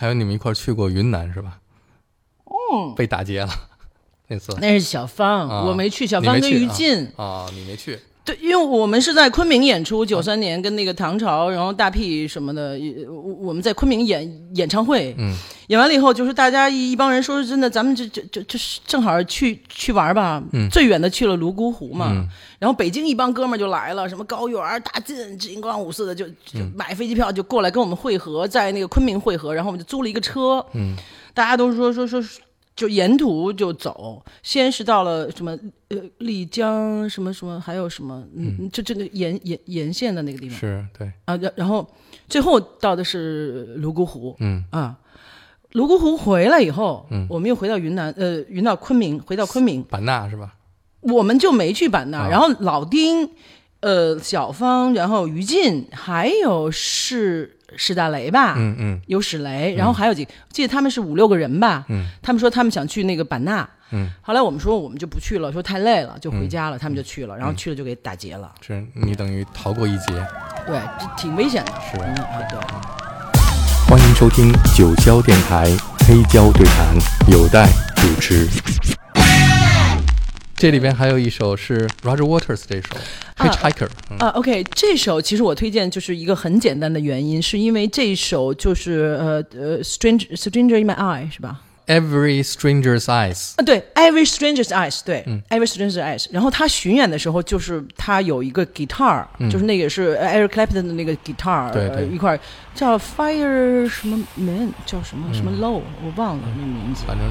还有你们一块去过云南是吧？嗯，被打劫了 那次那是小芳，啊我没去，小芳跟于禁。啊，你没去，对，因为我们是在昆明演出，九三年跟那个唐朝，然后大屁什么的，也我我们在昆明演演唱会，嗯，演完了以后，就是大家一一帮人说真的，咱们就就就就是正好去去玩吧，嗯。最远的去了泸沽湖嘛，嗯。然后北京一帮哥们儿就来了，什么高原、大进、金光五四的，就就嗯。买飞机票就过来跟我们会合，在那个昆明会合，然后我们就租了一个车，嗯，大家都说说说说。就沿途就走，先是到了什么呃丽江什么什么，还有什么嗯，就这个沿沿沿线的那个地方。是对，啊，然然后最后到的是泸沽湖。嗯。啊，泸沽湖回来以后，嗯。我们又回到云南，呃，云到昆明，回到昆明，版纳是吧？我们就没去版纳，啊。然后老丁，呃，小芳，然后于静，还有是史大雷吧，嗯嗯。有史雷，然后还有几，记得他们是五六个人吧，嗯。他们说他们想去那个版纳，嗯，后来我们说我们就不去了，说太累了，就回家了，他们就去了，然后去了就给打劫了，是你等于逃过一劫。对，这挺危险的，是嗯啊，对。欢迎收听九霄电台黑胶对谈，有待主持。这里边还有一首是 Roger Waters 这首啊 Hitchhiker，、嗯啊，OK，这首其实我推荐就是一个很简单的原因，是因为这首就是呃呃，Stranger Stranger in My Eye 是吧？Every Stranger's Eyes，啊，对，Every Stranger's Eyes，对、嗯 e v e r y Stranger's Eyes。然后他巡演的时候，就是他有一个 guitar，、就是那个是 Eric Clapton 的那个 guitar，嗯对对呃一块叫 Fire 什么 Man，叫什么什嗯么 Low，、我忘了那名字。反正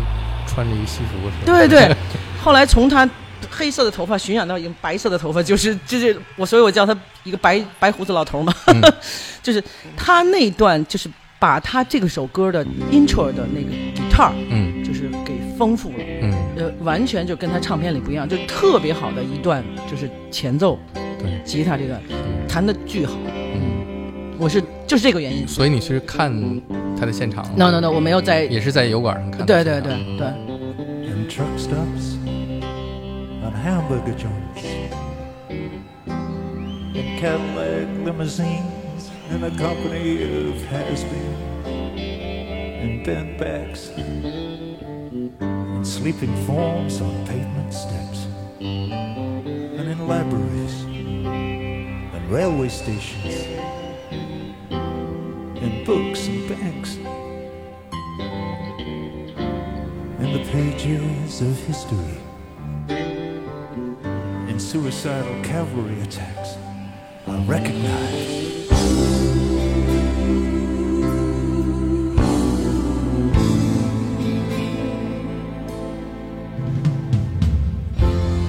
穿着一西服是吧？对对，后来从他黑色的头发巡演到已经白色的头发，就是就是我，所以我叫他一个白白胡子老头嘛。嗯 就是他那段就是把他这个首歌的 intro 的那个 guitar，嗯就是给丰富了。嗯，呃，完全就跟他唱片里不一样，就特别好的一段，就是前奏，对，吉他这段弹的巨好。嗯，我是就是这个原因。所以你是看他的现场 No no no，我没有在。也是在油管上看的对。对对对，and hamburger joints. In Cadillac limousines and a company of has-been and bent backs and sleeping forms on pavement steps. And in libraries and railway stations. And books and banks in the pages of history, in suicidal cavalry attacks, I recognize.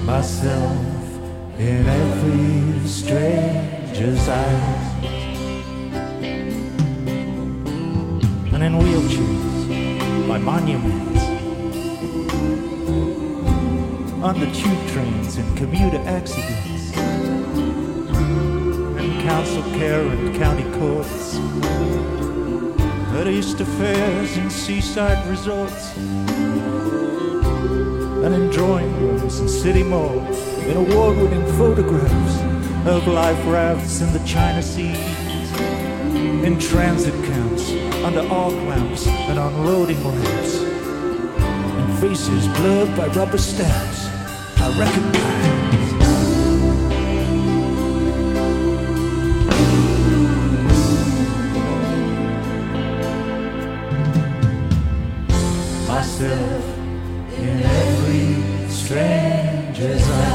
Myself in every stranger's eyes, and in wheelchairs by monuments on the tube trains and commuter accidents. And council care and county courts. At Easter fairs and seaside resorts. And in drawing rooms and city malls in award-winning photographs of life rafts in the China Seas. In transit camps under arc lamps and on loading ramps and faces blurred by rubber stamps Recognize. Myself in every stranger's eyes.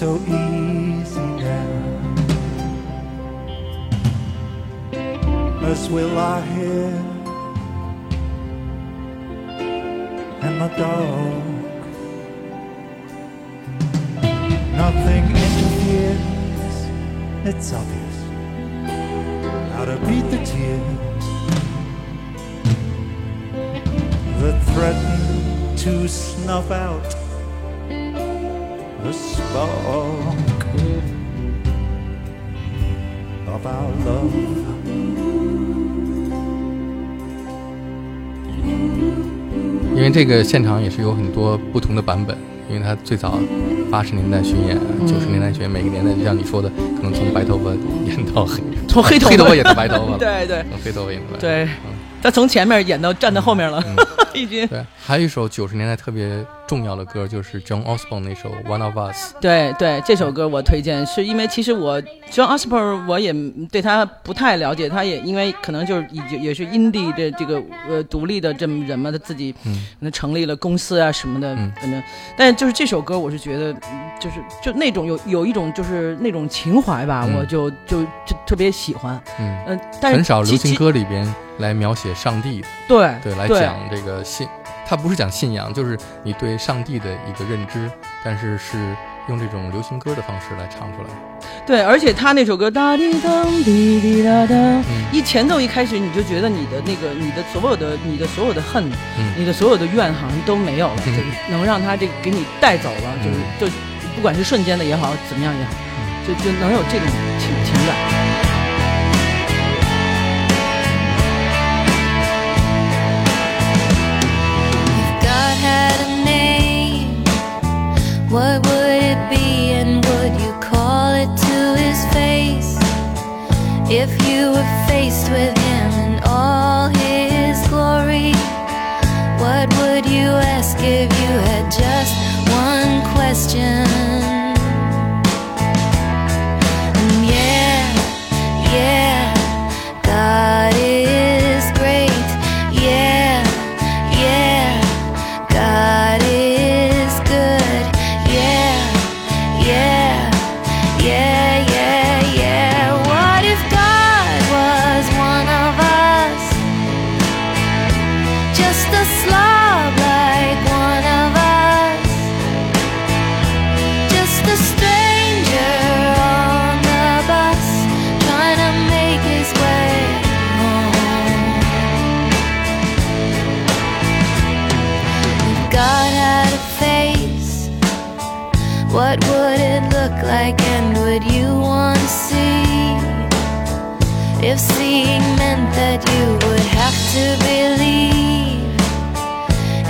So easy now. As we lie here in the dark, nothing interferes. It's obvious how to beat the tears that threaten to snuff out the spark of our love. 因为这个现场也是有很多不同的版本，因为它最早八十年代巡演，九十年代巡演，每个年代就像你说的，可能从白头发演到黑，从黑头 黑头发演到白头发了，对对从黑头发演到白头发。对嗯，他从前面演到站在后面了，已经。对，还有一首九十年代特别重要的歌，就是 John Osborne 那首《One of Us》。对对，这首歌我推荐，是因为其实我 John Osborne 我也对他不太了解，他也因为可能就是也也是 indie 的这个呃独立的这么人嘛，他自己嗯。可能成立了公司啊什么的，嗯。反正，但是就是这首歌，我是觉得嗯就是就那种有有一种就是那种情怀吧，嗯。我就就就特别喜欢，嗯，嗯、但是很少流行，歌里边来描写上帝的，对对，来讲这个信，它不是讲信仰，就是你对上帝的一个认知，但是是用这种流行歌的方式来唱出来。对，而且他那首歌哒滴当滴滴答答，嗯。一前奏一开始你就觉得你的那个你的所有的你的所有的恨，嗯。你的所有的怨好像都没有了，嗯。就是能让他这个给你带走了，就是嗯。就不管是瞬间的也好，怎么样也好，就就能有这种情 what would it be and would you call it to his face? If you were faced with him in all his glory, what would you ask if you had just one question? It look like and would you want to see? If seeing meant that you would have to believe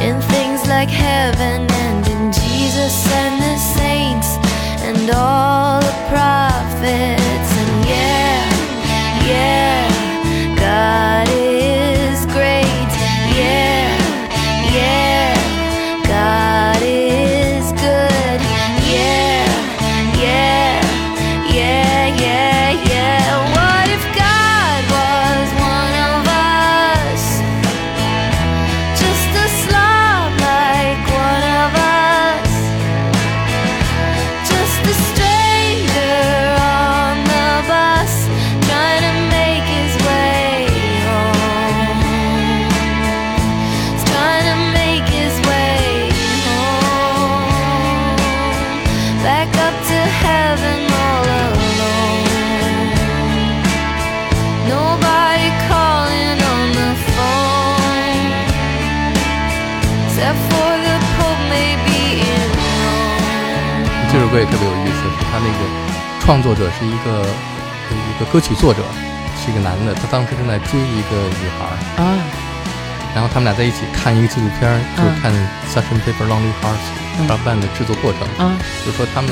in things like heaven and in Jesus and the saints and all the prophets and yeah, 他那个创作者是一个呃一个歌曲作者，是一个男的，他当时正在追一个女孩然后他们俩在一起看一个纪录片儿，就是看《sutton paper Lonely Hearts 嗯。Club Band》的制作过程，啊就说他们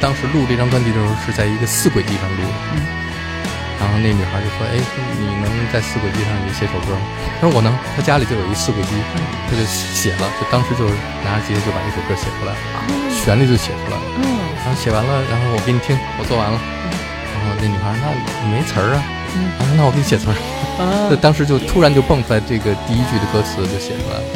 当时录这张专辑的时候是在一个四轨地上录的。那女孩就说：“哎，你能在四轨机上也写首歌吗？”他说：“我能。”他家里就有一四轨机，他就写了，就当时就是拿着吉他就把这首歌写出来了，旋律就写出来了。嗯然后写完了，然后我给你听，我做完了。然后那女孩那你没词儿啊？啊，那我给你写词儿。啊那当时就突然就蹦出来这个第一句的歌词就写出来了，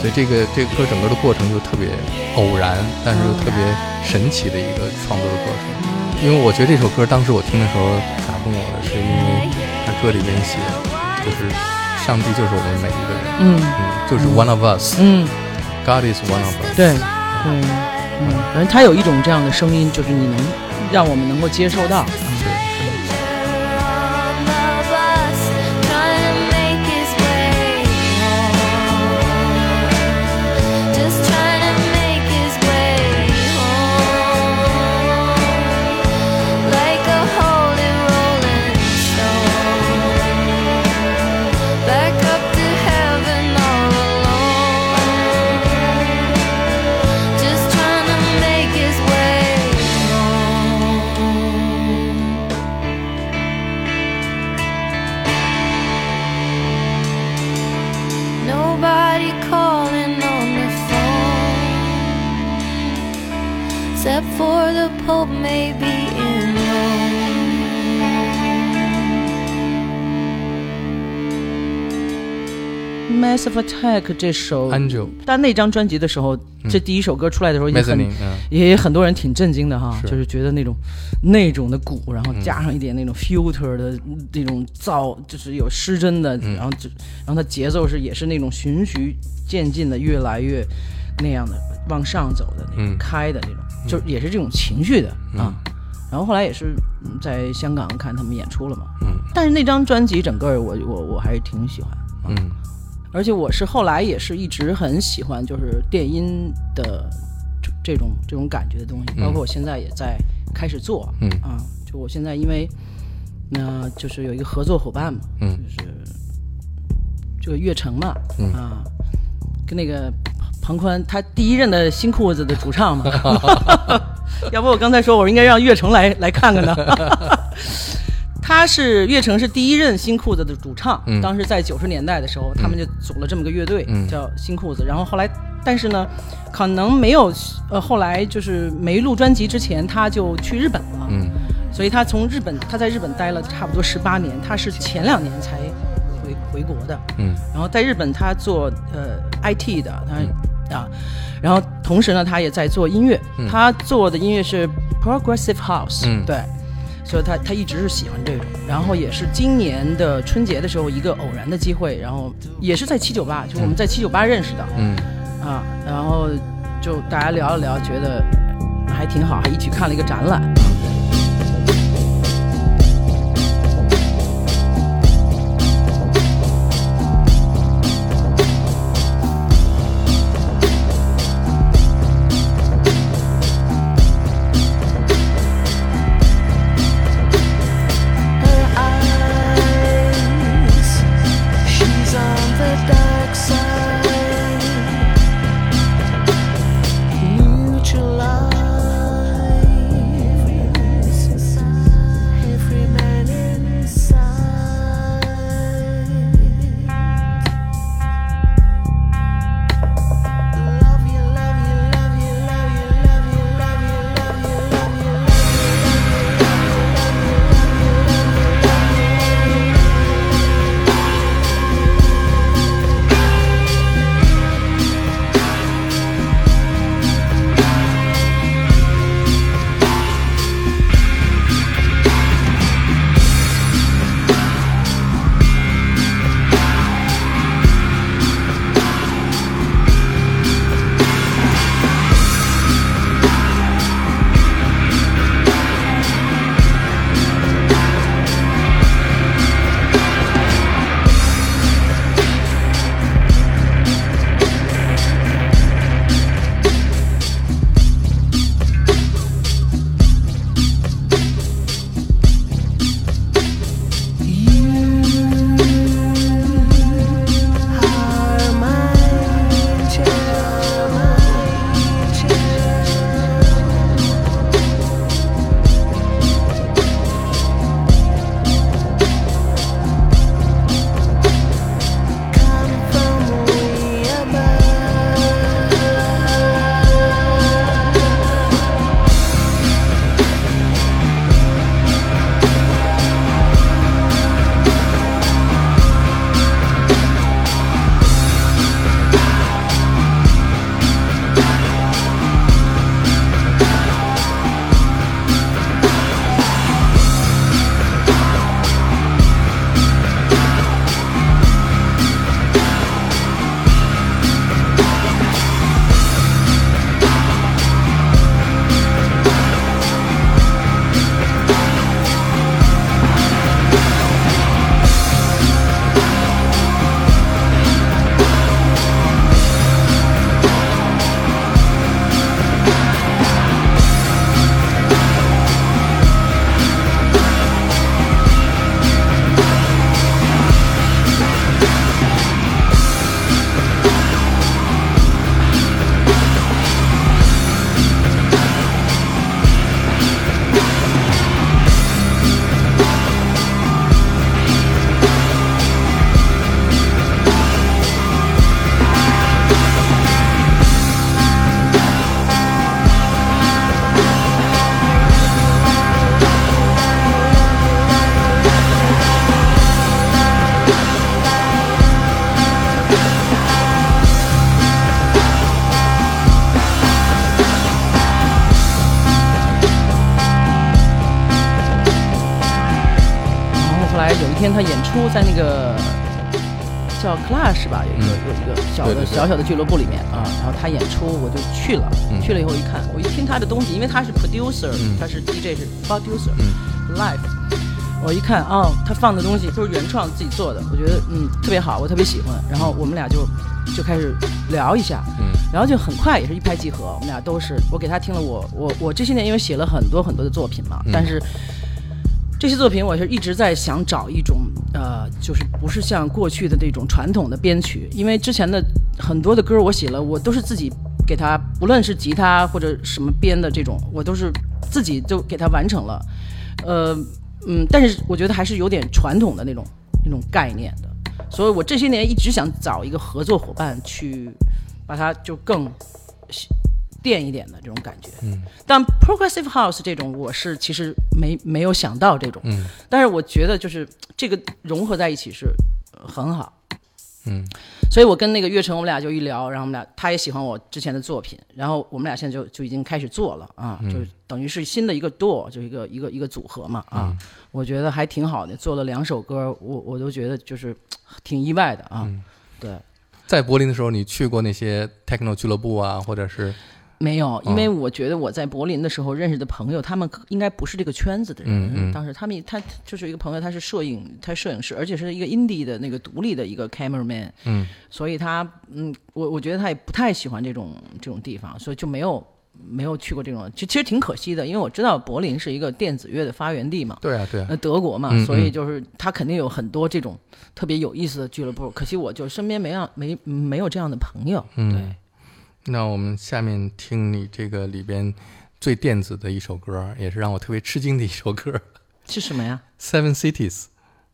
所以这个这个歌整个的过程就特别偶然，但是又特别神奇的一个创作的过程。因为我觉得这首歌当时我听的时候打动我的是因为他歌里面写就是上帝就是我们每一个人，嗯。嗯，就是 one of us，God、嗯，is one of us。对对，嗯，反正他有一种这样的声音，就是你能让我们能够接受到。Massive Attack 这首 Angel 但那张专辑的时候，这第一首歌出来的时候，也很也很多人挺震惊的哈，是。就是觉得那种那种的鼓，然后嗯。加上一点那种 filter 的那种噪，就是有失真的，嗯。然后就然后它节奏是也是那种循序渐进的，越来越那样的往上走的那种、嗯。开的那种，就也是这种情绪的、嗯。啊。然后后来也是嗯在香港看他们演出了嘛，嗯。但是那张专辑整个我我我还是挺喜欢。嗯而且我是后来也是一直很喜欢，就是电音的这这种这种感觉的东西，嗯。包括我现在也在开始做，嗯。啊，就我现在因为那就是有一个合作伙伴嘛，嗯。就是这个月城嘛，嗯。啊，跟那个庞宽他第一任的新裤子的主唱嘛，要不我刚才说我应该让月城来来看看呢。他是乐城是第一任新裤子的主唱，嗯。当时在九十年代的时候，他们就组了这么个乐队，嗯。叫新裤子。然后后来，但是呢，可能没有呃，后来就是没录专辑之前，他就去日本了，嗯。所以他从日本他在日本待了差不多十八年，他是前两年才回回国的。嗯。然后在日本他做呃 IT 的，他、啊，然后同时呢，他也在做音乐，嗯。他做的音乐是 progressive house，、嗯。对，所以他他一直是喜欢这种。然后也是今年的春节的时候一个偶然的机会，然后也是在七九八，就是我们在七九八认识的、嗯啊，然后就大家聊了聊，觉得还挺好，还一起看了一个展览。他演出在那个叫 Clash 吧，有一个、嗯。有一个小的小小的俱乐部里面啊，然后他演出我就去了，嗯。去了以后一看，我一听他的东西，因为他是 producer，、嗯。他是 DJ 是 producer，嗯。live。我一看，哦，他放的东西都是原创自己做的，我觉得嗯特别好，我特别喜欢。然后我们俩就就开始聊一下，嗯。然后就很快也是一拍即合，我们俩都是我给他听了我我我这些年因为写了很多很多的作品嘛，嗯。但是这些作品我是一直在想找一种呃，就是不是像过去的那种传统的编曲，因为之前的很多的歌我写了，我都是自己给他，不论是吉他或者什么编的这种，我都是自己就给他完成了，呃嗯，但是我觉得还是有点传统的那种那种概念的，所以我这些年一直想找一个合作伙伴去把它就更电一点的这种感觉。嗯，但 progressive house 这种我是其实没没有想到这种，嗯。但是我觉得就是这个融合在一起是呃很好。嗯。所以我跟那个岳成，我们俩就一聊，然后我们俩他也喜欢我之前的作品，然后我们俩现在就就已经开始做了啊，嗯。就等于是新的一个 duo，就一个一个一个组合嘛啊，嗯。我觉得还挺好的，做了两首歌，我我都觉得就是挺意外的啊，嗯。对。在柏林的时候，你去过那些 techno 俱乐部啊，或者是没有，因为嗯我觉得我在柏林的时候认识的朋友，他们应该不是这个圈子的人。嗯嗯。当时他们他就是一个朋友，他是摄影，他摄影师，而且是一个 indie 的那个独立的一个 cameraman，嗯。所以他嗯，我我觉得他也不太喜欢这种这种地方，所以就没有没有去过这种，其其实挺可惜的，因为我知道柏林是一个电子乐的发源地嘛。对啊对啊。呃，德国嘛，嗯所以嗯就是他肯定有很多这种特别有意思的俱乐部，可惜我就身边没样没没有这样的朋友。嗯。对，那我们下面听你这个里边最电子的一首歌，也是让我特别吃惊的一首歌是什么呀？，Seven Cities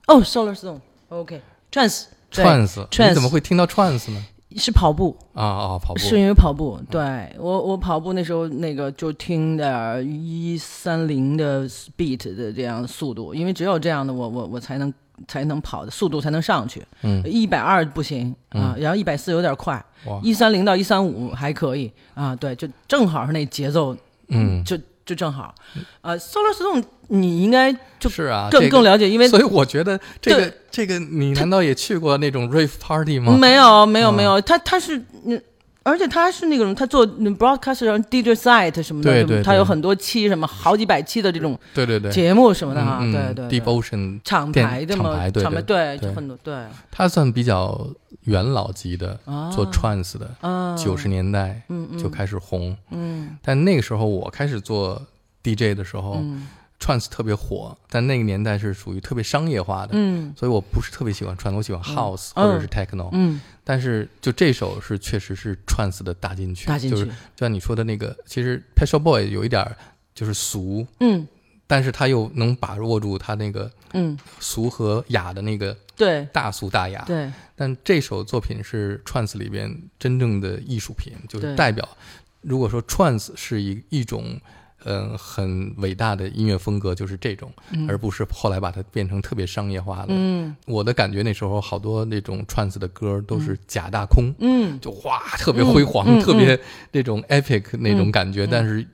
哦，Solar Stone，OK，Trance，对 Trance，Trance 你怎么会听到 Trance 呢？是跑步，啊啊，跑步是因为跑步。对我，我跑步那时候那个就听点儿一三零的 beat 的这样速度，因为只有这样的我我我才能才能跑的速度才能上去。嗯一百二不行啊，然后一百四有点快，一三零到一三五还可以啊，对，就正好是那节奏，嗯就就正好。呃，Solar Stone 你应该就是啊，更、更了解，因为所以我觉得这个这个你难道也去过那种 rave party 吗？没有没有嗯没有，他他是嗯。而且他是那种，他做嗯 broadcast 然后 DJ site 什么的，对对对他有很多期什么好几百期的这种对对对，节目什么的哈，嗯对对嗯，Deep 对 Ocean 厂牌的嘛，厂牌对厂牌对对就很多对。他算比较元老级的，啊。做 trance 的，啊，九十年代就开始红。嗯。但那个时候我开始做 DJ 的时候嗯，trance 特别火，但那个年代是属于特别商业化的，嗯所以我不是特别喜欢 trance，我喜欢 house 嗯或者是 techno。嗯，但是就这首是确实是 trance 的大金曲，大进去就是就，像你说的那个，其实 Shop Boy 有一点儿就是俗，嗯但是他又能把握住他那个嗯，俗和雅的那个对大俗大雅。对，但这首作品是 trance 里边真正的艺术品，就是代表。如果说 trance 是一一种，嗯、很伟大的音乐风格，就是这种，嗯。而不是后来把它变成特别商业化的。嗯。我的感觉那时候好多那种 trance 的歌都是假大空，嗯。就哇特别辉煌，特别那种 epic 那种感觉，嗯。但是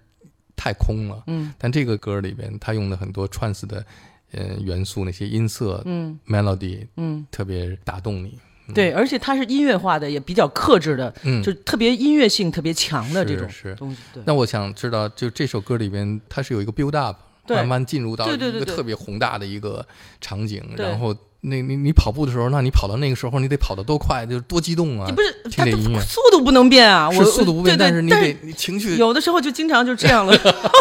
太空了。嗯。但这个歌里边，他用的很多 trance 的呃元素，那些音色、嗯。melody 嗯，特别打动你。对，而且它是音乐化的，也比较克制的，嗯，就特别音乐性特别强的这种东西，对。那我想知道，就这首歌里边，它是有一个 build up，对。慢慢进入到一个特别宏大的一个场景，对然后那你你跑步的时候，那你跑到那个时候，你得跑得多快，就是多激动啊你！不是它速度不能变啊，是我速度不变，对对但是你但得你情绪。有的时候就经常就这样了，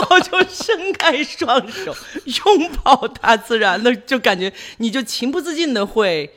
我 就伸开双手拥抱大自然的，就感觉你就情不自禁的会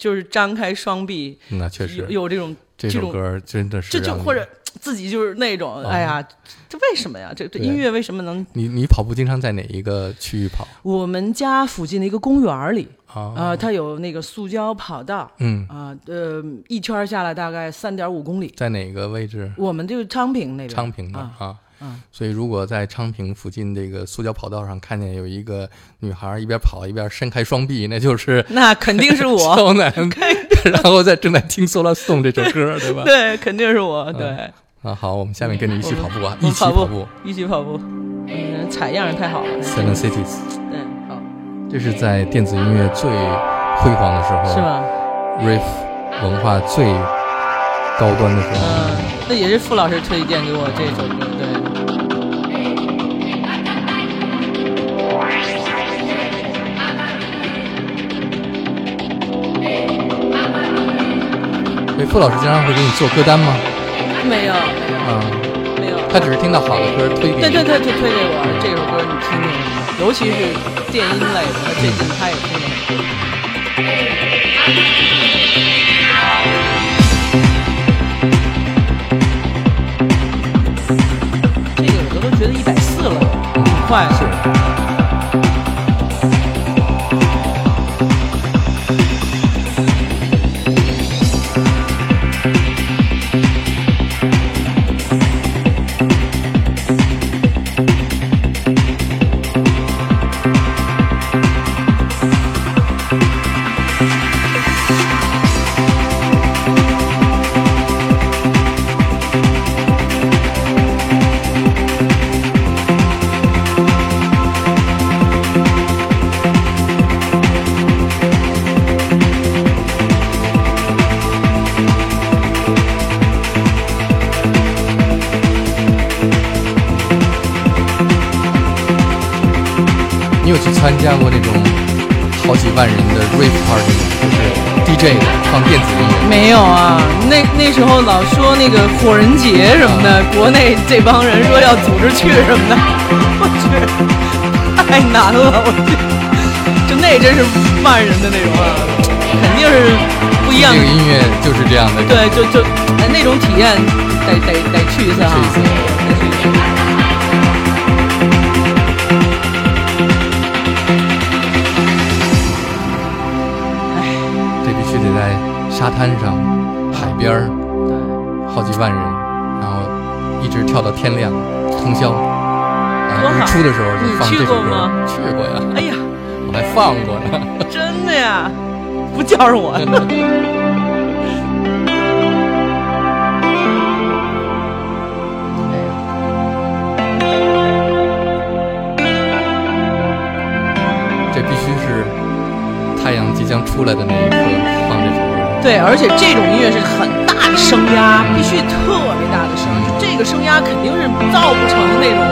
就是张开双臂，那确实有有这种这这种歌真的是这就或者自己就是那种，哎呀，这为什么呀？这这音乐为什么能？你你跑步经常在哪一个区域跑我们家附近的一个公园里，啊？啊，它有那个塑胶跑道，嗯，啊，呃，一圈下来大概三点五公里。在哪个位置？我们就是昌平那边，昌平的啊，啊。嗯所以，如果在昌平附近这个塑胶跑道上看见有一个女孩一边跑一边伸开双臂，那就是 那肯定是我，然后在正在听《Solar Stone》这首歌，对吧？对，肯定是我，对，啊，好，我们下面跟你一起跑步啊，一起跑跑步。一起跑步，嗯，采样太好了，Seven Cities，对，好，这是在电子音乐最辉煌的时候，是吧？？riff 文化最高端的时候。嗯，那也是傅老师推荐给我这首歌，对。所以傅老师经常会给你做歌单吗？没有，啊，没有。他只是听到好的歌推给你。对对对，就推给我这首歌，你听听，尤其是电音类的，最近他也听快。参加过那种好几万人的 rave party 吗？就是 DJ 的放电子音乐。没有啊，那那时候老说那个火人节什么的，国内这帮人说要组织去什么的，我去，太难了，我去，就那真是万人的那种啊，肯定是不一样的。这个音乐就是这样的。对，就就哎那种体验得得得去一次啊，去一次须得在沙滩上、海边儿，对，好几万人，然后一直跳到天亮，通宵。然后多好日出的时候就放这首歌过吗。去过呀，哎呀，我还放过呢。真的呀，不叫上我。这必须是太阳即将出来的那一刻。对，而且这种音乐是很大的声压，必须特别大的声，就这个声压肯定是造不成那种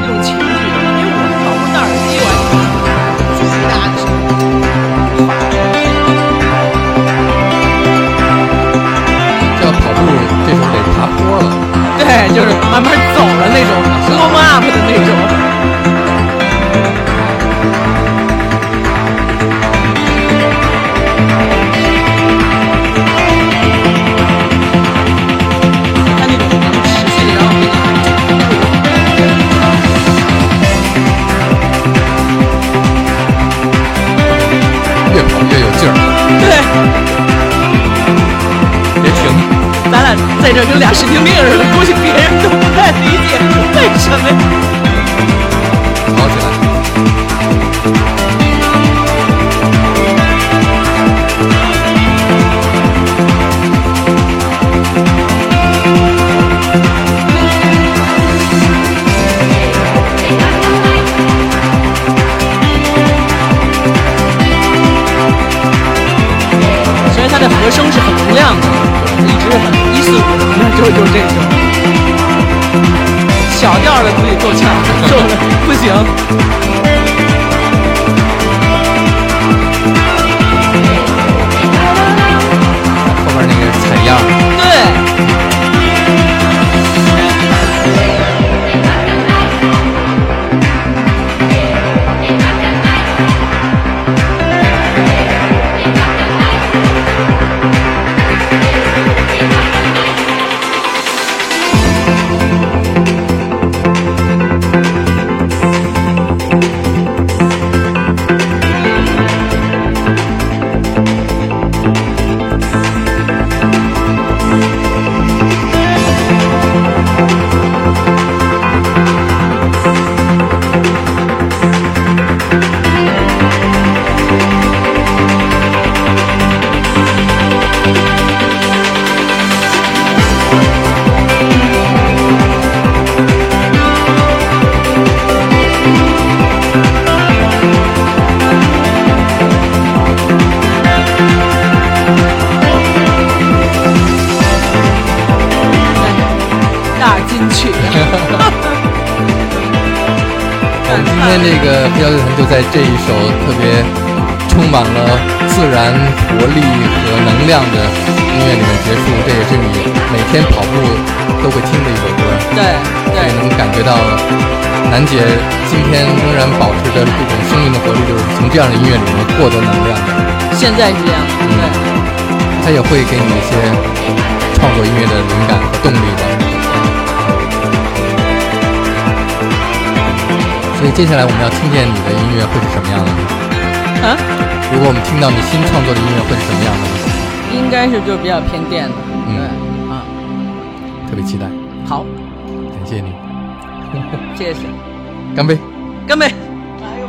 那种情绪的，因为我老是戴耳机，我还巨大的声这要跑步，这时候得爬坡了。对，就是慢慢走了那种和声是很洪亮的，一直很一四五零，就就这种。小调的估计够呛，受的不行。这一首特别充满了自然活力和能量的音乐里面结束。这也是你每天跑步都会听的一首歌，对所以对，能感觉到楠姐今天仍然保持着这种生命的活力，就是从这样的音乐里面获得能量。现在是这样，对。它也会给你一些创作音乐的灵感和动力的。以接下来我们要听见你的音乐会是什么样的呢？啊，如果我们听到你新创作的音乐会是什么样的呢？应该是就是比较偏电的，嗯对啊，特别期待，好，感谢你，谢谢，干杯！干杯！哎呦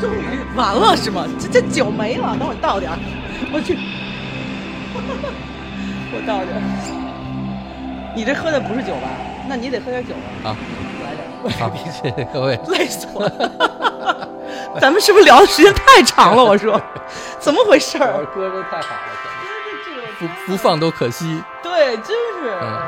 天，终于完了是吗？这这酒没了，等会倒点儿，我去，我倒点儿。你这喝的不是酒吧？那你得喝点酒啊，好，来点儿。好，谢谢各位。累死我了！咱们是不是聊的时间太长了？我说，怎么回事儿？歌都太好了，不不放都可惜。对，真是。嗯